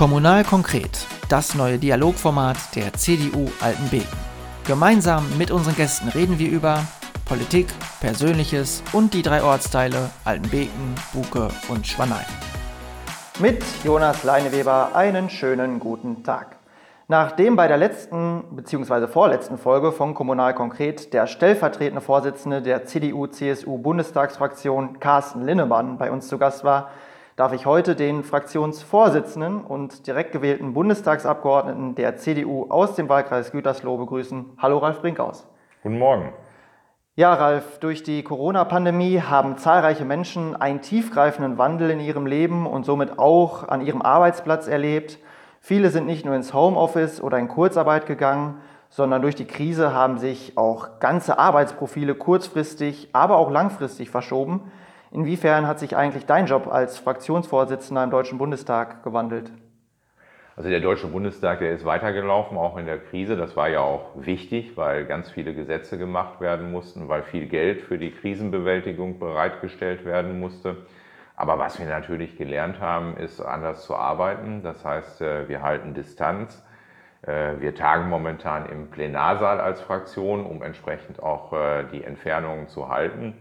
Kommunal konkret, das neue Dialogformat der CDU Altenbeken. Gemeinsam mit unseren Gästen reden wir über Politik, Persönliches und die drei Ortsteile Altenbeken, Buke und Schwanein. Mit Jonas Leineweber einen schönen guten Tag. Nachdem bei der letzten bzw. vorletzten Folge von Kommunal Konkret der stellvertretende Vorsitzende der CDU-CSU-Bundestagsfraktion Carsten Linnemann bei uns zu Gast war, darf ich heute den Fraktionsvorsitzenden und direkt gewählten Bundestagsabgeordneten der CDU aus dem Wahlkreis Gütersloh begrüßen. Hallo Ralf Brinkhaus. Guten Morgen. Ja, Ralf, durch die Corona-Pandemie haben zahlreiche Menschen einen tiefgreifenden Wandel in ihrem Leben und somit auch an ihrem Arbeitsplatz erlebt. Viele sind nicht nur ins Homeoffice oder in Kurzarbeit gegangen, sondern durch die Krise haben sich auch ganze Arbeitsprofile kurzfristig, aber auch langfristig verschoben. Inwiefern hat sich eigentlich dein Job als Fraktionsvorsitzender im Deutschen Bundestag gewandelt? Also der Deutsche Bundestag, der ist weitergelaufen, auch in der Krise. Das war ja auch wichtig, weil ganz viele Gesetze gemacht werden mussten, weil viel Geld für die Krisenbewältigung bereitgestellt werden musste. Aber was wir natürlich gelernt haben, ist anders zu arbeiten. Das heißt, äh, wir halten Distanz. Äh, wir tagen momentan im Plenarsaal als Fraktion, um entsprechend auch äh, die Entfernungen zu halten.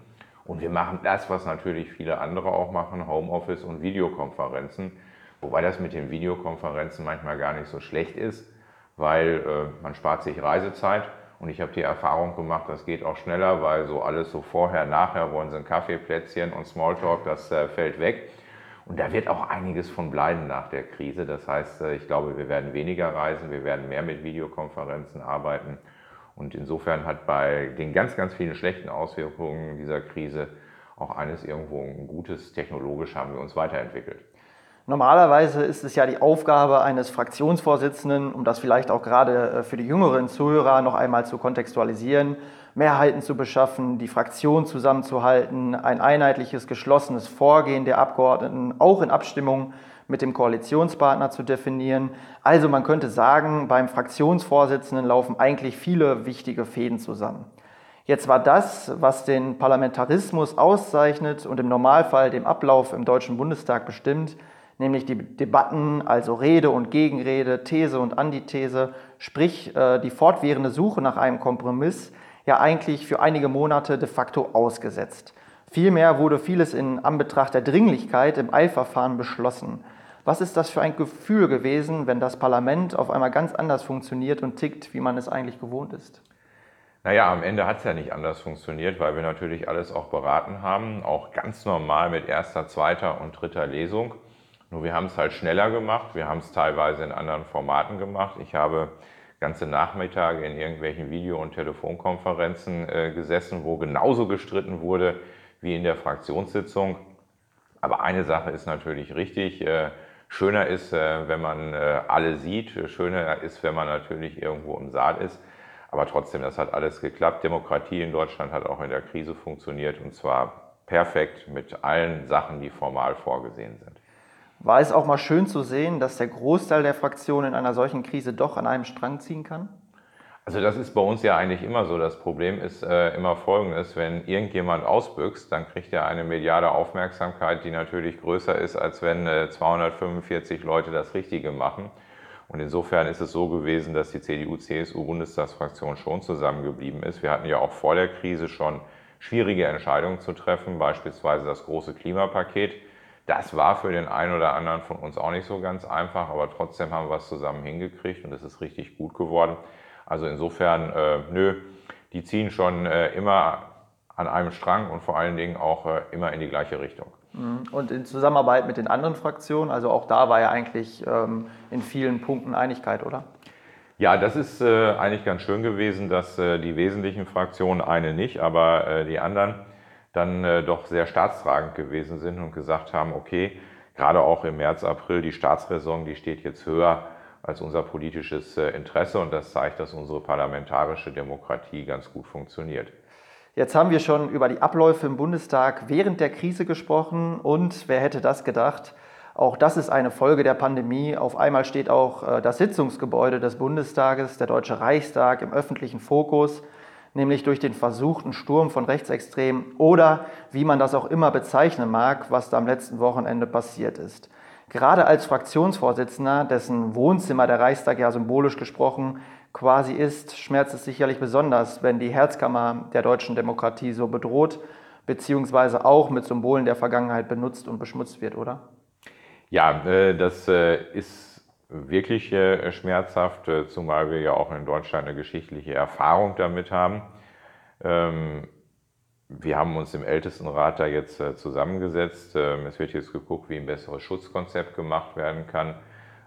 Und wir machen das, was natürlich viele andere auch machen, Homeoffice und Videokonferenzen. Wobei das mit den Videokonferenzen manchmal gar nicht so schlecht ist, weil äh, man spart sich Reisezeit. Und ich habe die Erfahrung gemacht, das geht auch schneller, weil so alles so vorher, nachher wollen sie ein Kaffeeplätzchen und Smalltalk, das äh, fällt weg. Und da wird auch einiges von bleiben nach der Krise. Das heißt, äh, ich glaube, wir werden weniger reisen, wir werden mehr mit Videokonferenzen arbeiten. Und insofern hat bei den ganz, ganz vielen schlechten Auswirkungen dieser Krise auch eines irgendwo ein gutes, technologisch haben wir uns weiterentwickelt. Normalerweise ist es ja die Aufgabe eines Fraktionsvorsitzenden, um das vielleicht auch gerade äh, für die jüngeren Zuhörer noch einmal zu kontextualisieren, Mehrheiten zu beschaffen, die Fraktion zusammenzuhalten, ein einheitliches, geschlossenes Vorgehen der Abgeordneten auch in Abstimmung mit dem Koalitionspartner zu definieren. Also man könnte sagen, beim Fraktionsvorsitzenden laufen eigentlich viele wichtige Fäden zusammen. Jetzt war das, was den Parlamentarismus auszeichnet und im Normalfall dem Ablauf im Deutschen Bundestag bestimmt, nämlich die Debatten, also Rede und Gegenrede, These und Antithese, sprich äh, die fortwährende Suche nach einem Kompromiss, ja eigentlich für einige Monate de facto ausgesetzt. Vielmehr wurde vieles in Anbetracht der Dringlichkeit im Eilverfahren beschlossen. Was ist das für ein Gefühl gewesen, wenn das Parlament auf einmal ganz anders funktioniert und tickt, wie man es eigentlich gewohnt ist? Naja, am Ende hat es ja nicht anders funktioniert, weil wir natürlich alles auch beraten haben, auch ganz normal mit erster, zweiter und dritter Lesung. Nur wir haben es halt schneller gemacht, wir haben es teilweise in anderen Formaten gemacht. Ich habe ganze Nachmittage in irgendwelchen Video- und Telefonkonferenzen äh, gesessen, wo genauso gestritten wurde wie in der Fraktionssitzung. Aber eine Sache ist natürlich richtig. Äh, Schöner ist, äh, wenn man äh, alle sieht. Schöner ist, wenn man natürlich irgendwo im Saal ist. Aber trotzdem, das hat alles geklappt. Demokratie in Deutschland hat auch in der Krise funktioniert und zwar perfekt mit allen Sachen, die formal vorgesehen sind. War es auch mal schön zu sehen, dass der Großteil der Fraktionen in einer solchen Krise doch an einem Strang ziehen kann? Also das ist bei uns ja eigentlich immer so. Das Problem ist äh, immer folgendes, wenn irgendjemand ausbüchst, dann kriegt er eine mediale Aufmerksamkeit, die natürlich größer ist, als wenn äh, 245 Leute das Richtige machen. Und insofern ist es so gewesen, dass die CDU-CSU-Bundestagsfraktion schon zusammengeblieben ist. Wir hatten ja auch vor der Krise schon schwierige Entscheidungen zu treffen, beispielsweise das große Klimapaket. Das war für den einen oder anderen von uns auch nicht so ganz einfach, aber trotzdem haben wir es zusammen hingekriegt und es ist richtig gut geworden. Also insofern, äh, nö, die ziehen schon äh, immer an einem Strang und vor allen Dingen auch äh, immer in die gleiche Richtung. Mhm. Und in Zusammenarbeit mit den anderen Fraktionen, also auch da war ja eigentlich ähm, in vielen Punkten Einigkeit, oder? Ja, das ist äh, eigentlich ganz schön gewesen, dass äh, die wesentlichen Fraktionen, eine nicht, aber äh, die anderen dann äh, doch sehr staatstragend gewesen sind und gesagt haben, okay, gerade auch im März, April, die Staatsräson, die steht jetzt höher als unser politisches äh, Interesse und das zeigt, dass unsere parlamentarische Demokratie ganz gut funktioniert. Jetzt haben wir schon über die Abläufe im Bundestag während der Krise gesprochen und wer hätte das gedacht? Auch das ist eine Folge der Pandemie. Auf einmal steht auch äh, das Sitzungsgebäude des Bundestages, der Deutsche Reichstag, im öffentlichen Fokus, nämlich durch den versuchten Sturm von Rechtsextremen oder wie man das auch immer bezeichnen mag, was da am letzten Wochenende passiert ist. Gerade als Fraktionsvorsitzender, dessen Wohnzimmer der Reichstag ja symbolisch gesprochen quasi ist, schmerzt es sicherlich besonders, wenn die Herzkammer der deutschen Demokratie so bedroht, beziehungsweise auch mit Symbolen der Vergangenheit benutzt und beschmutzt wird, oder? Ja, äh, das äh, ist wirklich äh, schmerzhaft, zumal wir ja auch in Deutschland eine geschichtliche Erfahrung damit haben. Wir haben uns im Ältestenrat da jetzt zusammengesetzt. Ähm, es wird jetzt geguckt, wie ein besseres Schutzkonzept gemacht werden kann.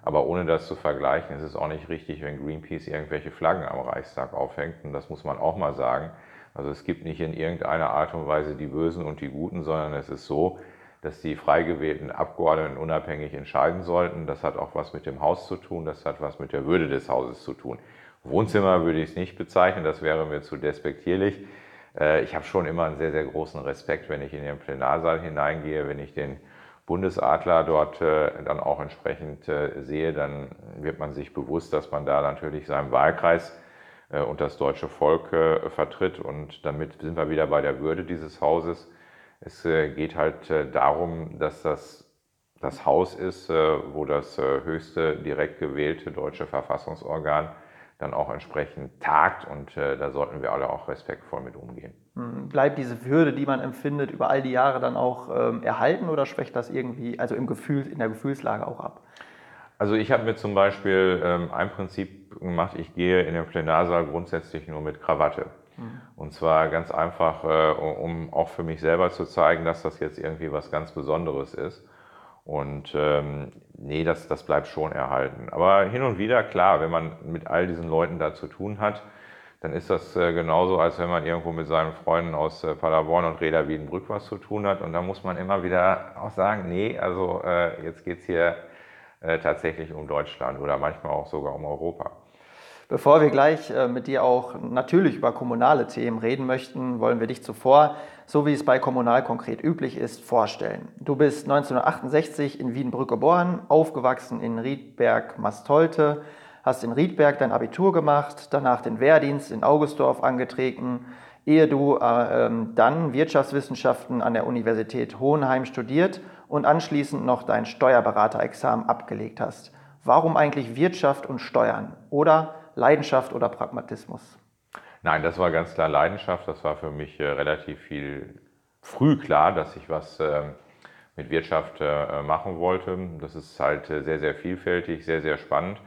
Aber ohne das zu vergleichen, ist es auch nicht richtig, wenn Greenpeace irgendwelche Flaggen am Reichstag aufhängt. Und das muss man auch mal sagen. Also es gibt nicht in irgendeiner Art und Weise die Bösen und die Guten, sondern es ist so, dass die frei gewählten Abgeordneten unabhängig entscheiden sollten. Das hat auch was mit dem Haus zu tun, das hat was mit der Würde des Hauses zu tun. Wohnzimmer würde ich es nicht bezeichnen, das wäre mir zu despektierlich. Äh, ich habe schon immer einen sehr, sehr großen Respekt, wenn ich in den Plenarsaal hineingehe, wenn ich den Bundesadler dort äh, dann auch entsprechend äh, sehe, dann wird man sich bewusst, dass man da natürlich seinen Wahlkreis und das deutsche Volk vertritt. Und damit sind wir wieder bei der Würde dieses Hauses. Es geht halt darum, dass das das Haus ist, wo das höchste direkt gewählte deutsche Verfassungsorgan dann auch entsprechend tagt und da sollten wir alle auch respektvoll mit umgehen. Hm, bleibt diese Würde, die man empfindet, über all die Jahre dann auch ähm, erhalten oder schwächt das irgendwie, also im Gefühl, in der Gefühlslage auch ab? Also ich habe mir zum Beispiel ähm, ein Prinzip gemacht, ich gehe in den Plenarsaal grundsätzlich nur mit Krawatte. Mhm. Und zwar ganz einfach, äh, um auch für mich selber zu zeigen, dass das jetzt irgendwie was ganz Besonderes ist. Und ähm, nee, das, das bleibt schon erhalten. Aber hin und wieder, klar, wenn man mit all diesen Leuten da zu tun hat, dann ist das äh, genauso, als wenn man irgendwo mit seinen Freunden aus äh, Paderborn und Reda Wiedenbrück was zu tun hat. Und da muss man immer wieder auch sagen, nee, also äh, jetzt geht es hier tatsächlich um Deutschland oder manchmal auch sogar um Europa. Bevor wir gleich mit dir auch natürlich über kommunale Themen reden möchten, wollen wir dich zuvor, so wie es bei Kommunal konkret üblich ist, vorstellen. Du bist 1968 in Wiedenbrück geboren, aufgewachsen in Riedberg-Mastolte, hast in Riedberg dein Abitur gemacht, danach den Wehrdienst in Augustdorf angetreten, ehe du äh, ähm, dann Wirtschaftswissenschaften an der Universität Hohenheim studiert und anschließend noch dein Steuerberaterexamen abgelegt hast. Warum eigentlich Wirtschaft und Steuern? Oder Leidenschaft oder Pragmatismus? Nein, das war ganz klar Leidenschaft. Das war für mich äh, relativ viel früh klar, dass ich was äh, mit Wirtschaft äh, machen wollte. Das ist halt äh, sehr, sehr vielfältig, sehr, sehr spannend.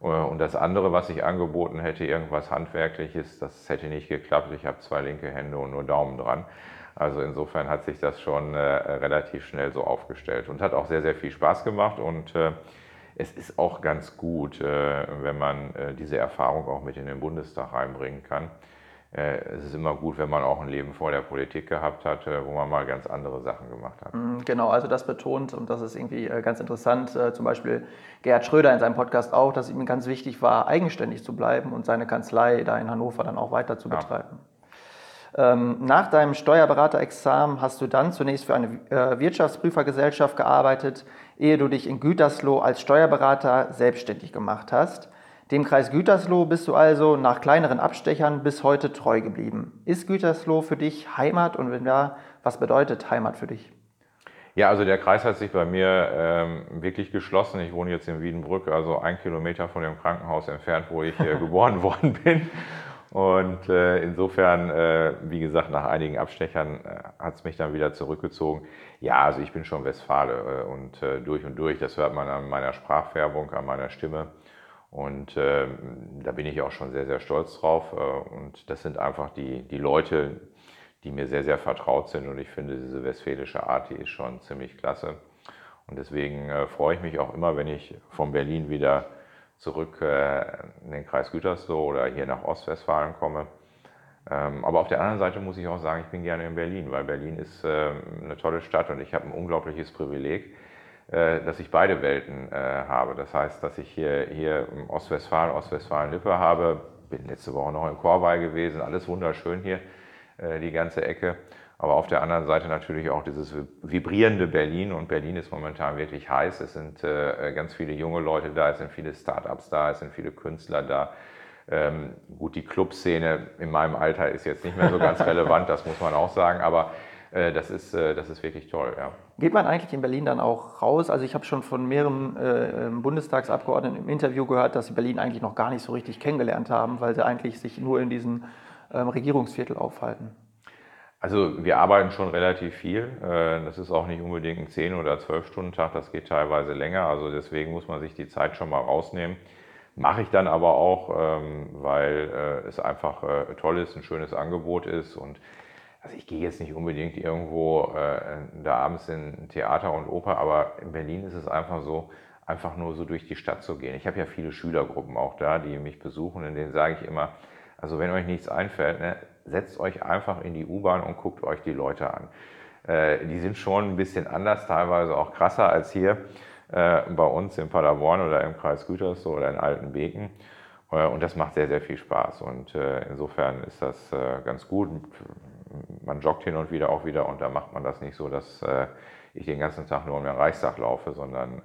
Äh, und das andere, was ich angeboten hätte, irgendwas Handwerkliches, das hätte nicht geklappt. Ich habe zwei linke Hände und nur Daumen dran. Also insofern hat sich das schon äh, relativ schnell so aufgestellt und hat auch sehr, sehr viel Spaß gemacht. Und es ist auch ganz gut, äh, wenn man äh, diese Erfahrung auch mit in den Bundestag reinbringen kann. Äh, es ist immer gut, wenn man auch ein Leben vor der Politik gehabt hat, wo man mal ganz andere Sachen gemacht hat. Mhm, genau, also das betont und das ist irgendwie ganz interessant. Zum Beispiel Gerhard Schröder in seinem Podcast auch, dass ihm ganz wichtig war, eigenständig zu bleiben und seine Kanzlei da in Hannover dann auch weiter zu betreiben. Ja. Ähm, nach deinem Steuerberaterexamen hast du dann zunächst für eine Wirtschaftsprüfergesellschaft gearbeitet, ehe du dich in Gütersloh als Steuerberater selbstständig gemacht hast. Dem Kreis Gütersloh bist du also nach kleineren Abstechern bis heute treu geblieben. Ist Gütersloh für dich Heimat und wenn ja, was bedeutet Heimat für dich? Ja, also der Kreis hat sich bei mir ähm, wirklich geschlossen. Ich wohne jetzt in Wiedenbrück, also ein Kilometer von dem Krankenhaus entfernt, wo ich äh, geboren worden bin. Und äh, insofern, äh, wie gesagt, nach einigen Abstechern äh, hat es mich dann wieder zurückgezogen. Ja, also ich bin schon Westfale äh, und äh, durch und durch. Das hört man an meiner Sprachfärbung, an meiner Stimme. Und äh, da bin ich auch schon sehr, sehr stolz drauf. Äh, und das sind einfach die, die Leute, die mir sehr, sehr vertraut sind. Und ich finde, diese westfälische Art, die ist schon ziemlich klasse. Und deswegen äh, freue ich mich auch immer, wenn ich von Berlin wieder zurück äh, in den Kreis Gütersloh oder hier nach Ostwestfalen komme. Ähm, aber auf der anderen Seite muss ich auch sagen, ich bin gerne in Berlin, weil Berlin ist ähm, eine tolle Stadt und ich habe ein unglaubliches Privileg äh, dass ich beide Welten äh, habe. Das heißt, dass ich hier, hier im Ostwestfalen, Ostwestfalen-Lippe habe, bin letzte Woche noch in Korwei gewesen, alles wunderschön hier, die ganze Ecke. Aber auf der anderen Seite natürlich auch dieses vibrierende Berlin. Und Berlin ist momentan wirklich heiß. Es sind ganz viele junge Leute da, es sind viele Startups da, es sind viele Künstler da. Ähm, gut, die Clubszene in meinem Alter ist jetzt nicht mehr so ganz relevant, das muss man auch sagen. Aber Äh, das ist, äh, das ist wirklich toll. Ja. Geht man eigentlich in Berlin dann auch raus? Also ich habe schon von mehreren äh, ähm, Bundestagsabgeordneten im Interview gehört, dass sie Berlin eigentlich noch gar nicht so richtig kennengelernt haben, weil sie eigentlich sich nur in diesem ähm, Regierungsviertel aufhalten. Also wir arbeiten schon relativ viel. Äh, das ist auch nicht unbedingt ein 10 oder 12 Stunden Tag, das geht teilweise länger. Also deswegen muss man sich die Zeit schon mal rausnehmen. Mache ich dann aber auch, ähm, weil äh, es einfach toll ist, ein schönes Angebot ist und also ich gehe jetzt nicht unbedingt irgendwo äh, da abends in Theater und Oper, aber in Berlin ist es einfach so, einfach nur so durch die Stadt zu gehen. Ich habe ja viele Schülergruppen auch da, die mich besuchen, in denen sage ich immer, also wenn euch nichts einfällt, ne, setzt euch einfach in die U-Bahn und guckt euch die Leute an. Äh, die sind schon ein bisschen anders, teilweise auch krasser als hier äh, bei uns in Paderborn oder im Kreis Gütersloh oder in Altenbeken. Äh, und das macht sehr, sehr viel Spaß. Und äh, insofern ist das äh, ganz gut man joggt hin und wieder auch wieder und da macht man das nicht so, dass ich den ganzen Tag nur um den Reichstag laufe, sondern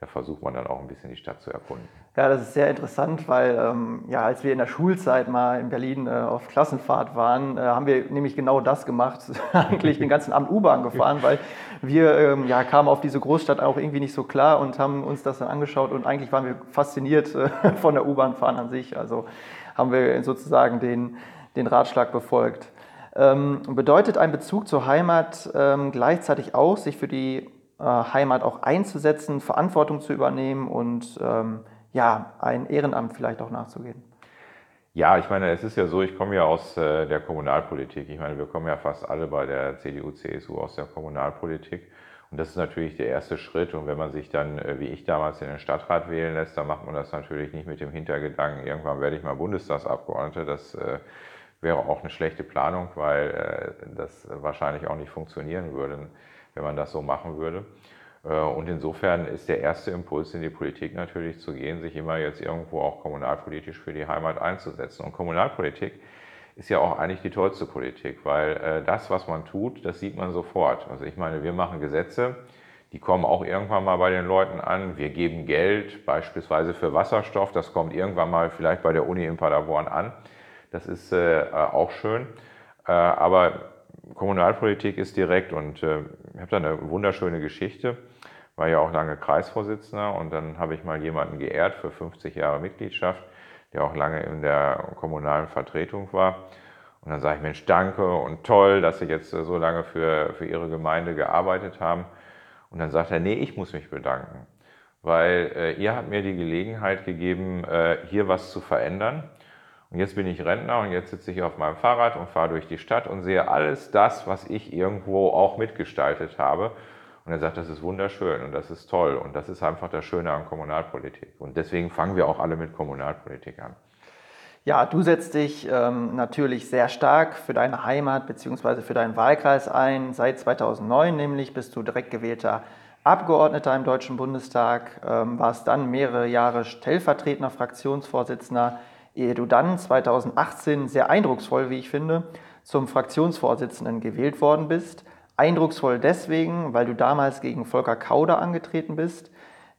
da versucht man dann auch ein bisschen die Stadt zu erkunden. Ja, das ist sehr interessant, weil ähm, ja, als wir in der Schulzeit mal in Berlin äh, auf Klassenfahrt waren, äh, haben wir nämlich genau das gemacht, eigentlich den ganzen Abend U-Bahn gefahren, weil wir ähm, ja, kamen auf diese Großstadt auch irgendwie nicht so klar und haben uns das dann angeschaut und eigentlich waren wir fasziniert äh, von der U-Bahn fahren an sich. Also haben wir sozusagen den, den Ratschlag befolgt. Ähm, bedeutet ein Bezug zur Heimat ähm, gleichzeitig auch, sich für die Heimat auch einzusetzen, Verantwortung zu übernehmen und ähm, ja, ein Ehrenamt vielleicht auch nachzugehen? Ja, ich meine, es ist ja so, ich komme ja aus äh, der Kommunalpolitik. Ich meine, wir kommen ja fast alle bei der CDU, CSU aus der Kommunalpolitik. Und das ist natürlich der erste Schritt. Und wenn man sich dann, äh, wie ich damals, in den Stadtrat wählen lässt, dann macht man das natürlich nicht mit dem Hintergedanken, irgendwann werde ich mal Bundestagsabgeordneter. Das wäre auch eine schlechte Planung, weil äh, das wahrscheinlich auch nicht funktionieren würde, wenn man das so machen würde. Äh, und insofern ist der erste Impuls in die Politik natürlich zu gehen, sich immer jetzt irgendwo auch kommunalpolitisch für die Heimat einzusetzen. Und Kommunalpolitik ist ja auch eigentlich die tollste Politik, weil äh, das, was man tut, das sieht man sofort. Also ich meine, wir machen Gesetze, die kommen auch irgendwann mal bei den Leuten an. Wir geben Geld, beispielsweise für Wasserstoff, das kommt irgendwann mal vielleicht bei der Uni in Paderborn an. Das ist äh, auch schön. Aber Kommunalpolitik ist direkt und äh, ich habe da eine wunderschöne Geschichte. War ja auch lange Kreisvorsitzender und dann habe ich mal jemanden geehrt für 50 Jahre Mitgliedschaft, der auch lange in der kommunalen Vertretung war. Und dann sage ich, Mensch, danke und toll, dass Sie jetzt so lange für, für Ihre Gemeinde gearbeitet haben. Und dann sagt er, nee, ich muss mich bedanken, weil äh, ihr habt mir die Gelegenheit gegeben, äh, hier was zu verändern. Und jetzt bin ich Rentner und jetzt sitze ich auf meinem Fahrrad und fahre durch die Stadt und sehe alles das, was ich irgendwo auch mitgestaltet habe. Und er sagt, das ist wunderschön und das ist toll und das ist einfach das Schöne an Kommunalpolitik. Und deswegen fangen wir auch alle mit Kommunalpolitik an. Ja, du setzt dich ähm, natürlich sehr stark für deine Heimat bzw. für deinen Wahlkreis ein. Seit 2009 nämlich bist du direkt gewählter Abgeordneter im Deutschen Bundestag, ähm, warst dann mehrere Jahre stellvertretender Fraktionsvorsitzender ehe du dann 2018 sehr eindrucksvoll, wie ich finde, zum Fraktionsvorsitzenden gewählt worden bist. Eindrucksvoll deswegen, weil du damals gegen Volker Kauder angetreten bist,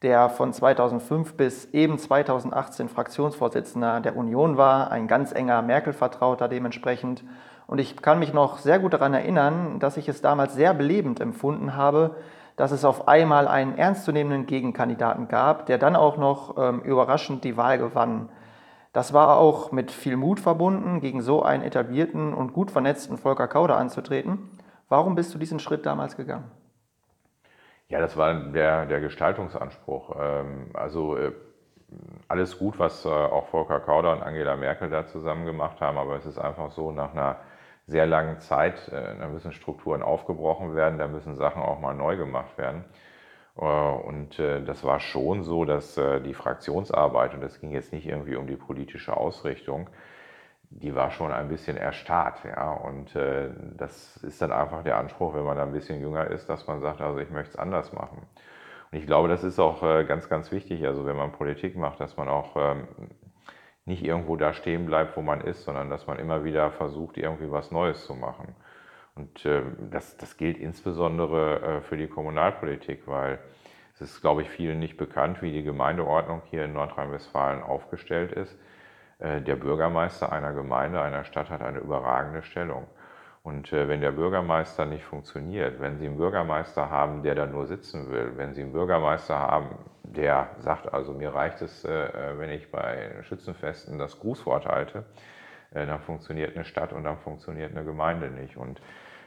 der von 2005 bis eben 2018 Fraktionsvorsitzender der Union war, ein ganz enger Merkel-Vertrauter dementsprechend. Und ich kann mich noch sehr gut daran erinnern, dass ich es damals sehr belebend empfunden habe, dass es auf einmal einen ernstzunehmenden Gegenkandidaten gab, der dann auch noch ähm, überraschend die Wahl gewann. Das war auch mit viel Mut verbunden, gegen so einen etablierten und gut vernetzten Volker Kauder anzutreten. Warum bist du diesen Schritt damals gegangen? Ja, das war der, der Gestaltungsanspruch. Ähm, also äh, alles gut, was äh, auch Volker Kauder und Angela Merkel da zusammen gemacht haben, aber es ist einfach so, nach einer sehr langen Zeit, äh, da müssen Strukturen aufgebrochen werden, da müssen Sachen auch mal neu gemacht werden. Äh, und äh, das war schon so, dass äh, die Fraktionsarbeit, und das ging jetzt nicht irgendwie um die politische Ausrichtung, die war schon ein bisschen erstarrt. Ja? Und das ist dann einfach der Anspruch, wenn man ein bisschen jünger ist, dass man sagt, also ich möchte es anders machen. Und ich glaube, das ist auch ganz, ganz wichtig, also wenn man Politik macht, dass man auch ähm, nicht irgendwo da stehen bleibt, wo man ist, sondern dass man immer wieder versucht, irgendwie was Neues zu machen. Und äh, das, das gilt insbesondere äh, für die Kommunalpolitik, weil es ist, glaube ich, vielen nicht bekannt, wie die Gemeindeordnung hier in Nordrhein-Westfalen aufgestellt ist. Äh, der Bürgermeister einer Gemeinde, einer Stadt hat eine überragende Stellung. Und äh, wenn der Bürgermeister nicht funktioniert, wenn Sie einen Bürgermeister haben, der da nur sitzen will, wenn Sie einen Bürgermeister haben, der sagt, also mir reicht es, wenn ich bei Schützenfesten das Grußwort halte, dann funktioniert eine Stadt und dann funktioniert eine Gemeinde nicht. Und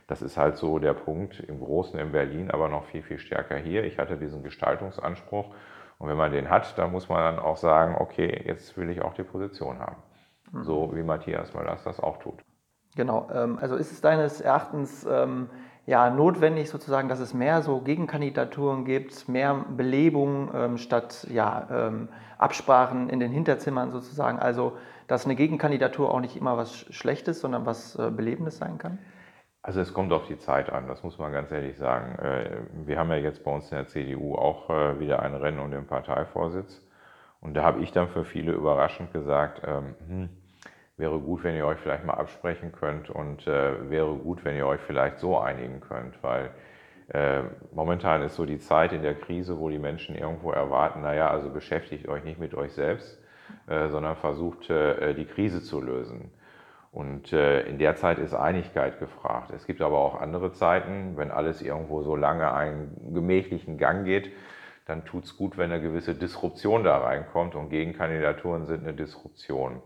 das ist halt so der Punkt im Großen in Berlin, aber noch viel, viel stärker hier. Ich hatte diesen Gestaltungsanspruch und wenn man den hat, dann muss man dann auch sagen, okay, jetzt will ich auch die Position haben. Mhm. So wie Matthias Möllers das auch tut. Genau, ähm, also ist es deines Erachtens ähm, ja, notwendig sozusagen, dass es mehr so Gegenkandidaturen gibt, mehr Belebung ähm, statt ja, Absprachen in den Hinterzimmern sozusagen. Also dass eine Gegenkandidatur auch nicht immer was Schlechtes, sondern was äh, Belebendes sein kann? Also es kommt auf die Zeit an, das muss man ganz ehrlich sagen. Äh, wir haben ja jetzt bei uns in der CDU auch äh, wieder ein Rennen um den Parteivorsitz. Und da habe ich dann für viele überraschend gesagt, hm, wäre gut, wenn ihr euch vielleicht mal absprechen könnt und äh, wäre gut, wenn ihr euch vielleicht so einigen könnt, weil momentan ist so die Zeit in der Krise, wo die Menschen irgendwo erwarten, naja, also beschäftigt euch nicht mit euch selbst, sondern versucht die Krise zu lösen. Und äh, in der Zeit ist Einigkeit gefragt. Es gibt aber auch andere Zeiten, wenn alles irgendwo so lange einen gemächlichen Gang geht, dann tut es gut, wenn eine gewisse Disruption da reinkommt und Gegenkandidaturen sind eine Disruption.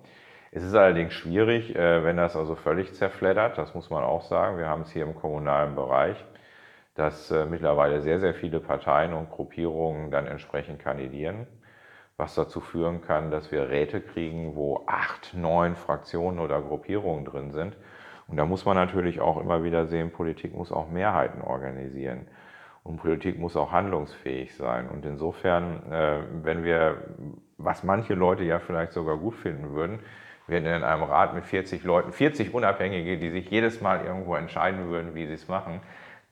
Es ist allerdings schwierig, äh, wenn das also völlig zerfleddert, das muss man auch sagen. Wir haben es hier im kommunalen Bereich, dass äh, mittlerweile sehr, sehr viele Parteien und Gruppierungen dann entsprechend kandidieren, was dazu führen kann, dass wir Räte kriegen, wo acht, neun Fraktionen oder Gruppierungen drin sind. Und da muss man natürlich auch immer wieder sehen, Politik muss auch Mehrheiten organisieren. Und Politik muss auch handlungsfähig sein. Und insofern, äh, wenn wir, was manche Leute ja vielleicht sogar gut finden würden, wir hätten in einem Rat mit 40 Leuten, 40 Unabhängige, die sich jedes Mal irgendwo entscheiden würden, wie sie es machen,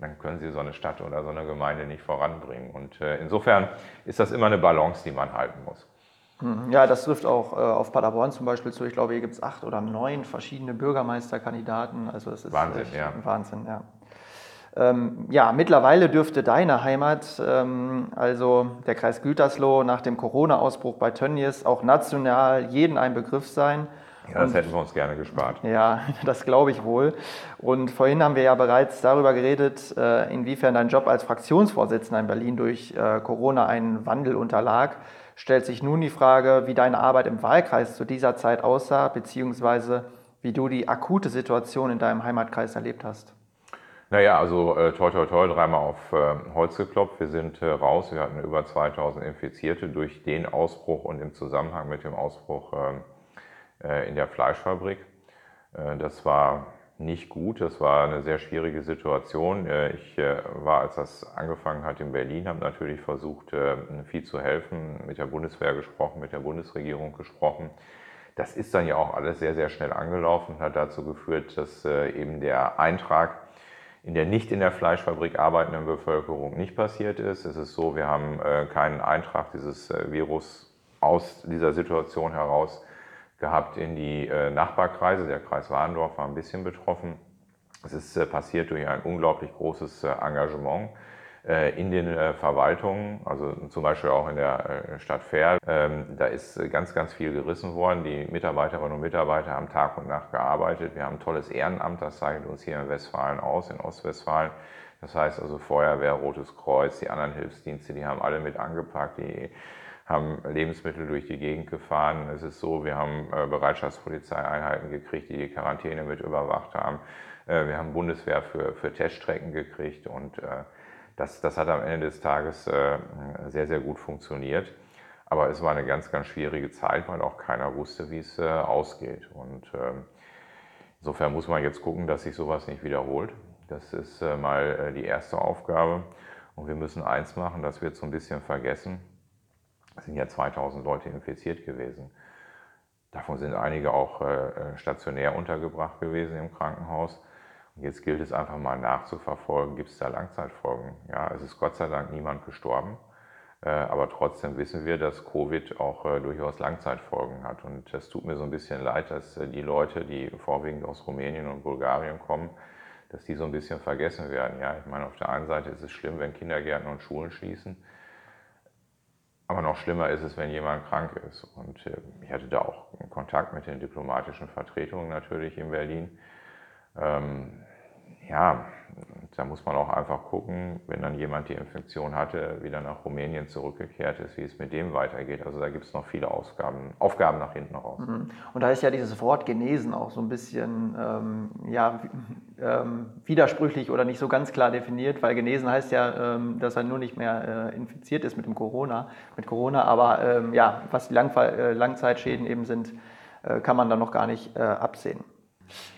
dann können sie so eine Stadt oder so eine Gemeinde nicht voranbringen. Und äh, insofern ist das immer eine Balance, die man halten muss. Mhm. Ja, das trifft auch äh, auf Paderborn zum Beispiel zu. Ich glaube, hier gibt es acht oder neun verschiedene Bürgermeisterkandidaten. Also das ist Wahnsinn, ja. Wahnsinn, ja. Ähm, ja, mittlerweile dürfte deine Heimat, ähm, also der Kreis Gütersloh, nach dem Corona-Ausbruch bei Tönnies auch national jeden ein Begriff sein. Ja, das und, hätten wir uns gerne gespart. Ja, das glaube ich wohl. Und vorhin haben wir ja bereits darüber geredet, äh, inwiefern dein Job als Fraktionsvorsitzender in Berlin durch äh, Corona einen Wandel unterlag. Stellt sich nun die Frage, wie deine Arbeit im Wahlkreis zu dieser Zeit aussah, beziehungsweise wie du die akute Situation in deinem Heimatkreis erlebt hast. Naja, also äh, toi toi toi, dreimal auf äh, Holz geklopft. Wir sind äh, raus. Wir hatten über 2000 Infizierte durch den Ausbruch und im Zusammenhang mit dem Ausbruch ähm, äh, in der Fleischfabrik. Äh, das war nicht gut, das war eine sehr schwierige Situation. Äh, ich war, als das angefangen hat in Berlin, habe natürlich versucht, viel zu helfen, mit der Bundeswehr gesprochen, mit der Bundesregierung gesprochen. Das ist dann ja auch alles sehr, sehr schnell angelaufen und hat dazu geführt, dass eben der Eintrag in der nicht in der Fleischfabrik arbeitenden Bevölkerung nicht passiert ist. Es ist so, wir haben keinen Eintrag dieses Virus aus dieser Situation heraus gehabt in die äh, Nachbarkreise. Der Kreis Warndorf war ein bisschen betroffen. Es ist äh, passiert durch ein unglaublich großes äh, Engagement in den Verwaltungen, also zum Beispiel auch in der Stadt Verl. Ähm, da ist ganz, ganz viel gerissen worden. Die Mitarbeiterinnen und Mitarbeiter haben Tag und Nacht gearbeitet. Wir haben ein tolles Ehrenamt, das zeichnet uns hier in Westfalen aus, in Ostwestfalen. Das heißt also Feuerwehr, Rotes Kreuz, die anderen Hilfsdienste, die haben alle mit angepackt. Die haben Lebensmittel durch die Gegend gefahren. Es ist so, wir haben äh, Bereitschaftspolizeieinheiten gekriegt, die die Quarantäne mit überwacht haben. Äh, wir haben Bundeswehr für, für Teststrecken gekriegt und äh, das, das hat am Ende des Tages sehr, sehr gut funktioniert. Aber es war eine ganz, ganz schwierige Zeit, weil auch keiner wusste, wie es ausgeht. Und ähm, insofern muss man jetzt gucken, dass sich sowas nicht wiederholt. Das ist mal die erste Aufgabe. Und wir müssen eins machen, das wird so ein bisschen vergessen. Es sind ja 2000 Leute infiziert gewesen. Davon sind einige auch äh, stationär untergebracht gewesen im Krankenhaus. Und jetzt gilt es einfach mal nachzuverfolgen, gibt es da Langzeitfolgen. Ja, es ist Gott sei Dank niemand gestorben. Äh, aber trotzdem wissen wir, dass Covid auch äh, durchaus Langzeitfolgen hat. Und es tut mir so ein bisschen leid, dass die Leute, die vorwiegend aus Rumänien und Bulgarien kommen, dass die so ein bisschen vergessen werden. Ja, ich meine, auf der einen Seite ist es schlimm, wenn Kindergärten und Schulen schließen. Aber noch schlimmer ist es, wenn jemand krank ist. Und äh, ich hatte da auch Kontakt mit den diplomatischen Vertretungen natürlich in Berlin. Ähm, Ja, da muss man auch einfach gucken, wenn dann jemand die Infektion hatte, wieder nach Rumänien zurückgekehrt ist, wie es mit dem weitergeht. Also da gibt es noch viele Aufgaben, Aufgaben nach hinten raus. Mhm. Und da ist ja dieses Wort genesen auch so ein bisschen ähm, ja, ähm, widersprüchlich oder nicht so ganz klar definiert, weil genesen heißt ja, ähm, dass er nur nicht mehr äh, infiziert ist mit dem Corona, mit Corona, aber ähm, ja, was die Langfall, äh, Langzeitschäden eben sind, äh, kann man dann noch gar nicht äh, absehen.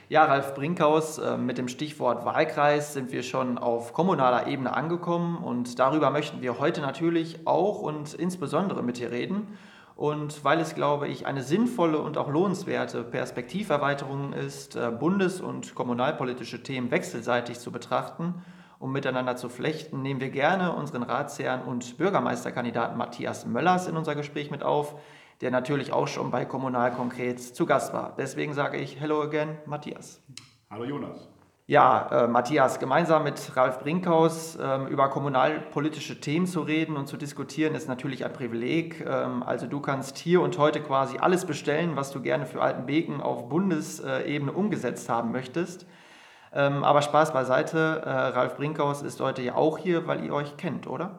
Ja, Ralf Brinkhaus, äh, mit dem Stichwort Wahlkreis sind wir schon auf kommunaler Ebene angekommen und darüber möchten wir heute natürlich auch und insbesondere mit dir reden. Und weil es, glaube ich, eine sinnvolle und auch lohnenswerte Perspektiverweiterung ist, äh, bundes- und kommunalpolitische Themen wechselseitig zu betrachten, um miteinander zu flechten, nehmen wir gerne unseren Ratsherrn und Bürgermeisterkandidaten Matthias Möllers in unser Gespräch mit auf, der natürlich auch schon bei Kommunal konkret zu Gast war. Deswegen sage ich Hello again, Matthias. Hallo Jonas. Ja, äh, Matthias, gemeinsam mit Ralf Brinkhaus äh, über kommunalpolitische Themen zu reden und zu diskutieren, ist natürlich ein Privileg. Ähm, also du kannst hier und heute quasi alles bestellen, was du gerne für Altenbeken auf Bundesebene umgesetzt haben möchtest. Ähm, aber Spaß beiseite, äh, Ralf Brinkhaus ist heute ja auch hier, weil ihr euch kennt, oder?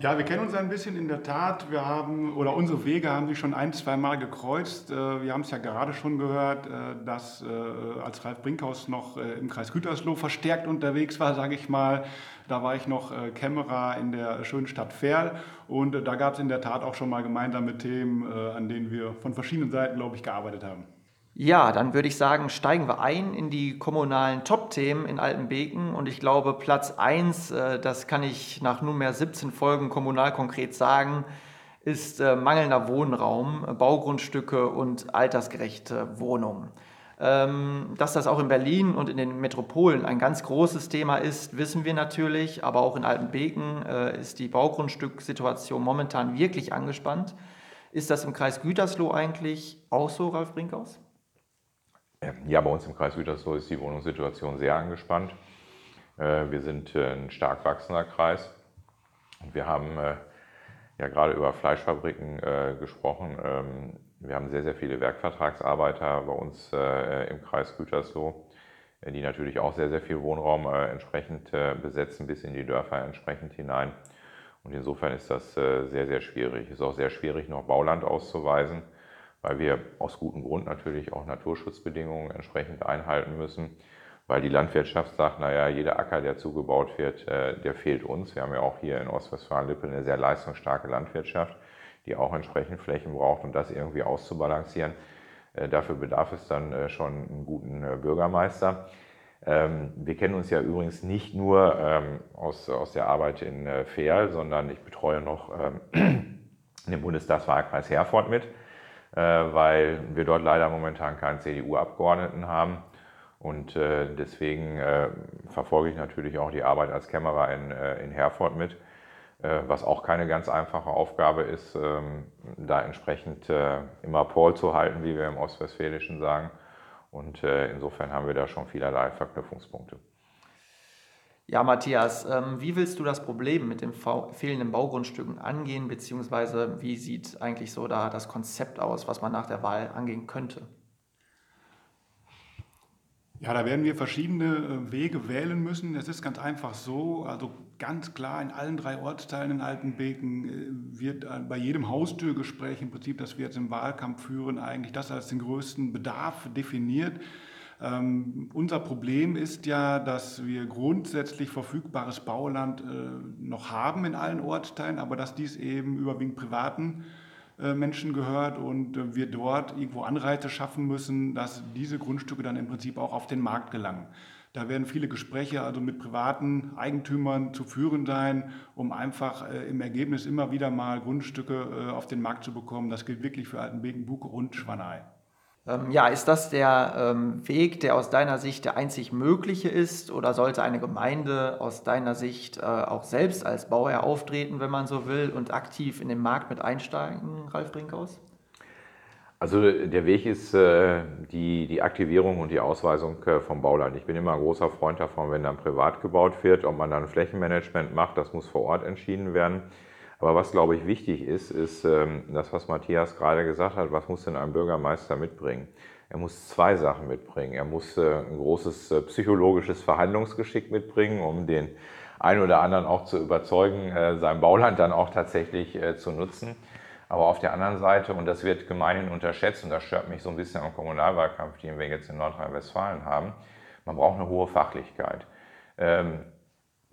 Ja, wir kennen uns ein bisschen in der Tat. Wir haben, oder unsere Wege haben sich schon ein, zwei Mal gekreuzt. Äh, wir haben es ja gerade schon gehört, äh, dass äh, als Ralf Brinkhaus noch im Kreis Gütersloh verstärkt unterwegs war, sage ich mal, da war ich noch Kämmerer in der schönen Stadt Ferl und da gab es in der Tat auch schon mal gemeinsame Themen, an denen wir von verschiedenen Seiten, glaube ich, gearbeitet haben. Ja, dann würde ich sagen, steigen wir ein in die kommunalen Top-Themen in Altenbeken. Und ich glaube, Platz 1, äh, das kann ich nach nunmehr 17 Folgen kommunal konkret sagen, ist äh, mangelnder Wohnraum, Baugrundstücke und altersgerechte Wohnungen. Ähm, dass das auch in Berlin und in den Metropolen ein ganz großes Thema ist, wissen wir natürlich. Aber auch in Altenbeken äh, ist die Baugrundstückssituation momentan wirklich angespannt. Ist das im Kreis Gütersloh eigentlich auch so, Ralf Brinkhaus? Ja, bei uns im Kreis Gütersloh ist die Wohnungssituation sehr angespannt. Äh, wir sind äh, ein stark wachsender Kreis und wir haben äh, ja gerade über Fleischfabriken gesprochen. Ähm, wir haben sehr, sehr viele Werkvertragsarbeiter bei uns im Kreis Gütersloh, die natürlich auch sehr, sehr viel Wohnraum entsprechend besetzen, bis in die Dörfer entsprechend hinein. Und insofern ist das sehr, sehr schwierig. Es ist auch sehr schwierig, noch Bauland auszuweisen weil wir aus gutem Grund natürlich auch Naturschutzbedingungen entsprechend einhalten müssen, weil die Landwirtschaft sagt, naja, jeder Acker, der zugebaut wird, äh, der fehlt uns. Wir haben ja auch hier in Ostwestfalen-Lippe eine sehr leistungsstarke Landwirtschaft, die auch entsprechend Flächen braucht, um das irgendwie auszubalancieren. Äh, dafür bedarf es dann äh, schon einen guten Bürgermeister. Ähm, wir kennen uns ja übrigens nicht nur ähm, aus, aus der Arbeit in Fehl, sondern ich betreue noch ähm, den Bundestagswahlkreis Herford mit. Äh, weil wir dort leider momentan keinen CDU-Abgeordneten haben. Und äh, deswegen äh, verfolge ich natürlich auch die Arbeit als Kämmerer in, in Herford mit, was auch keine ganz einfache Aufgabe ist, ähm, da entsprechend immer Paul zu halten, wie wir im Ostwestfälischen sagen. Und insofern haben wir da schon vielerlei Verknüpfungspunkte. Ja, Matthias, ähm, wie willst du das Problem mit den fehlenden Baugrundstücken angehen, beziehungsweise wie sieht eigentlich so da das Konzept aus, was man nach der Wahl angehen könnte? Ja, da werden wir verschiedene äh, Wege wählen müssen. Es ist ganz einfach so, also ganz klar in allen drei Ortsteilen in Altenbeken äh, wird äh, bei jedem Haustürgespräch im Prinzip, das wir jetzt im Wahlkampf führen, eigentlich das als den größten Bedarf definiert. Ähm, unser Problem ist ja, dass wir grundsätzlich verfügbares Bauland äh, noch haben in allen Ortsteilen, aber dass dies eben überwiegend privaten äh, Menschen gehört und äh, wir dort irgendwo Anreize schaffen müssen, dass diese Grundstücke dann im Prinzip auch auf den Markt gelangen. Da werden viele Gespräche also mit privaten Eigentümern zu führen sein, um einfach äh, im Ergebnis immer wieder mal Grundstücke äh, auf den Markt zu bekommen. Das gilt wirklich für Altenbeken, Buke und Schwanei. Ähm, ja, ist das der ähm, Weg, der aus deiner Sicht der einzig mögliche ist? Oder sollte eine Gemeinde aus deiner Sicht äh, auch selbst als Bauherr auftreten, wenn man so will, und aktiv in den Markt mit einsteigen, Ralf Brinkhaus? Also der Weg ist äh, die, die Aktivierung und die Ausweisung äh, vom Bauland. Ich bin immer ein großer Freund davon, wenn dann privat gebaut wird, ob man dann Flächenmanagement macht, das muss vor Ort entschieden werden. Aber was, glaube ich, wichtig ist, ist ähm, das, was Matthias gerade gesagt hat, was muss denn ein Bürgermeister mitbringen? Er muss zwei Sachen mitbringen. Er muss äh, ein großes äh, psychologisches Verhandlungsgeschick mitbringen, um den einen oder anderen auch zu überzeugen, äh, sein Bauland dann auch tatsächlich zu nutzen. Aber auf der anderen Seite, und das wird gemeinhin unterschätzt, und das stört mich so ein bisschen am Kommunalwahlkampf, den wir jetzt in Nordrhein-Westfalen haben, man braucht eine hohe Fachlichkeit. Ähm,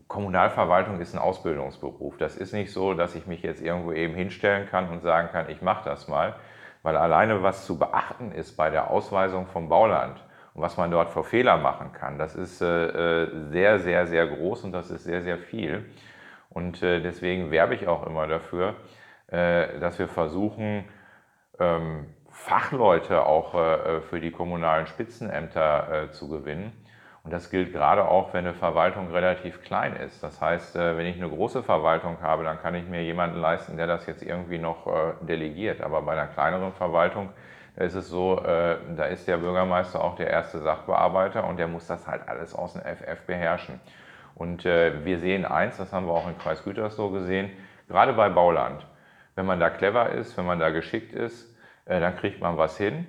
Kommunalverwaltung ist ein Ausbildungsberuf. Das ist nicht so, dass ich mich jetzt irgendwo eben hinstellen kann und sagen kann, ich mache das mal, weil alleine was zu beachten ist bei der Ausweisung vom Bauland und was man dort für Fehler machen kann, das ist äh, äh, sehr, sehr, sehr groß und das ist sehr, sehr viel. Und äh, deswegen werbe ich auch immer dafür, dass wir versuchen, ähm, Fachleute auch für die kommunalen Spitzenämter zu gewinnen und das gilt gerade auch, wenn eine Verwaltung relativ klein ist. Das heißt, äh, wenn ich eine große Verwaltung habe, dann kann ich mir jemanden leisten, der das jetzt irgendwie noch äh, delegiert. Aber bei einer kleineren Verwaltung ist es so, äh, da ist der Bürgermeister auch der erste Sachbearbeiter und der muss das halt alles aus dem FF beherrschen. Und wir sehen eins, das haben wir auch in Kreis Gütersloh gesehen, gerade bei Bauland. Wenn man da clever ist, wenn man da geschickt ist, dann kriegt man was hin.